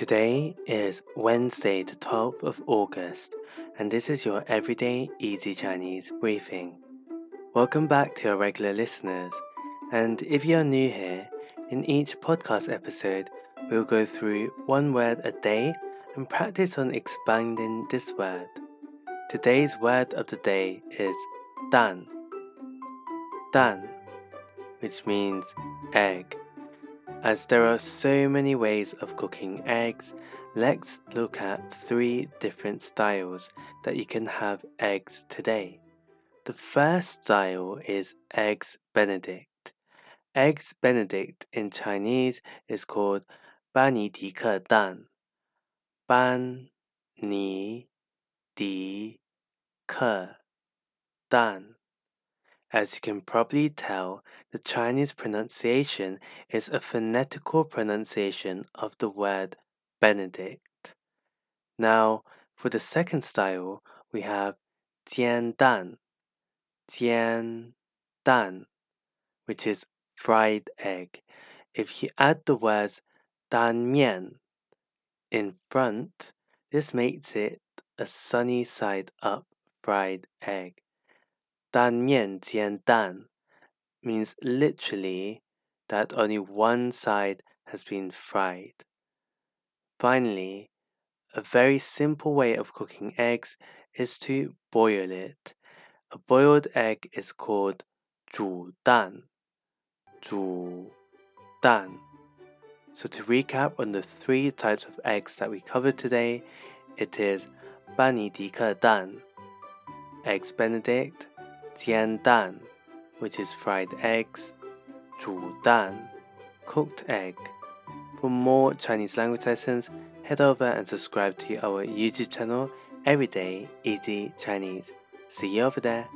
Today is Wednesday, the 12th of August, and this is your Everyday Easy Chinese briefing. Welcome back to our regular listeners, and if you're new here, in each podcast episode, we'll go through one word a day and practice on expanding this word. Today's word of the day is dan. Dan, which means egg. As there are so many ways of cooking eggs, let's look at three different styles that you can have eggs today. The first style is Eggs Benedict. Eggs Benedict in Chinese is called 班尼迪克蛋。班尼迪克蛋。 as you can probably tell, the Chinese pronunciation is a phonetical pronunciation of the word Benedict. Now, for the second style, we have jian dan, jian dan, which is fried egg. If you add the words dan mian in front, this makes it a sunny side up fried egg 单面煎蛋 means literally that only one side has been fried. Finally, a very simple way of cooking eggs is to boil it. A boiled egg is called 煮蛋,煮蛋. So to recap on the three types of eggs that we covered today, it is 班尼迪克蛋, eggs benedict, 煎蛋, which is fried eggs, 煮蛋, cooked egg. For more Chinese language lessons, head over and subscribe to our YouTube channel, Everyday Easy Chinese. See you over there.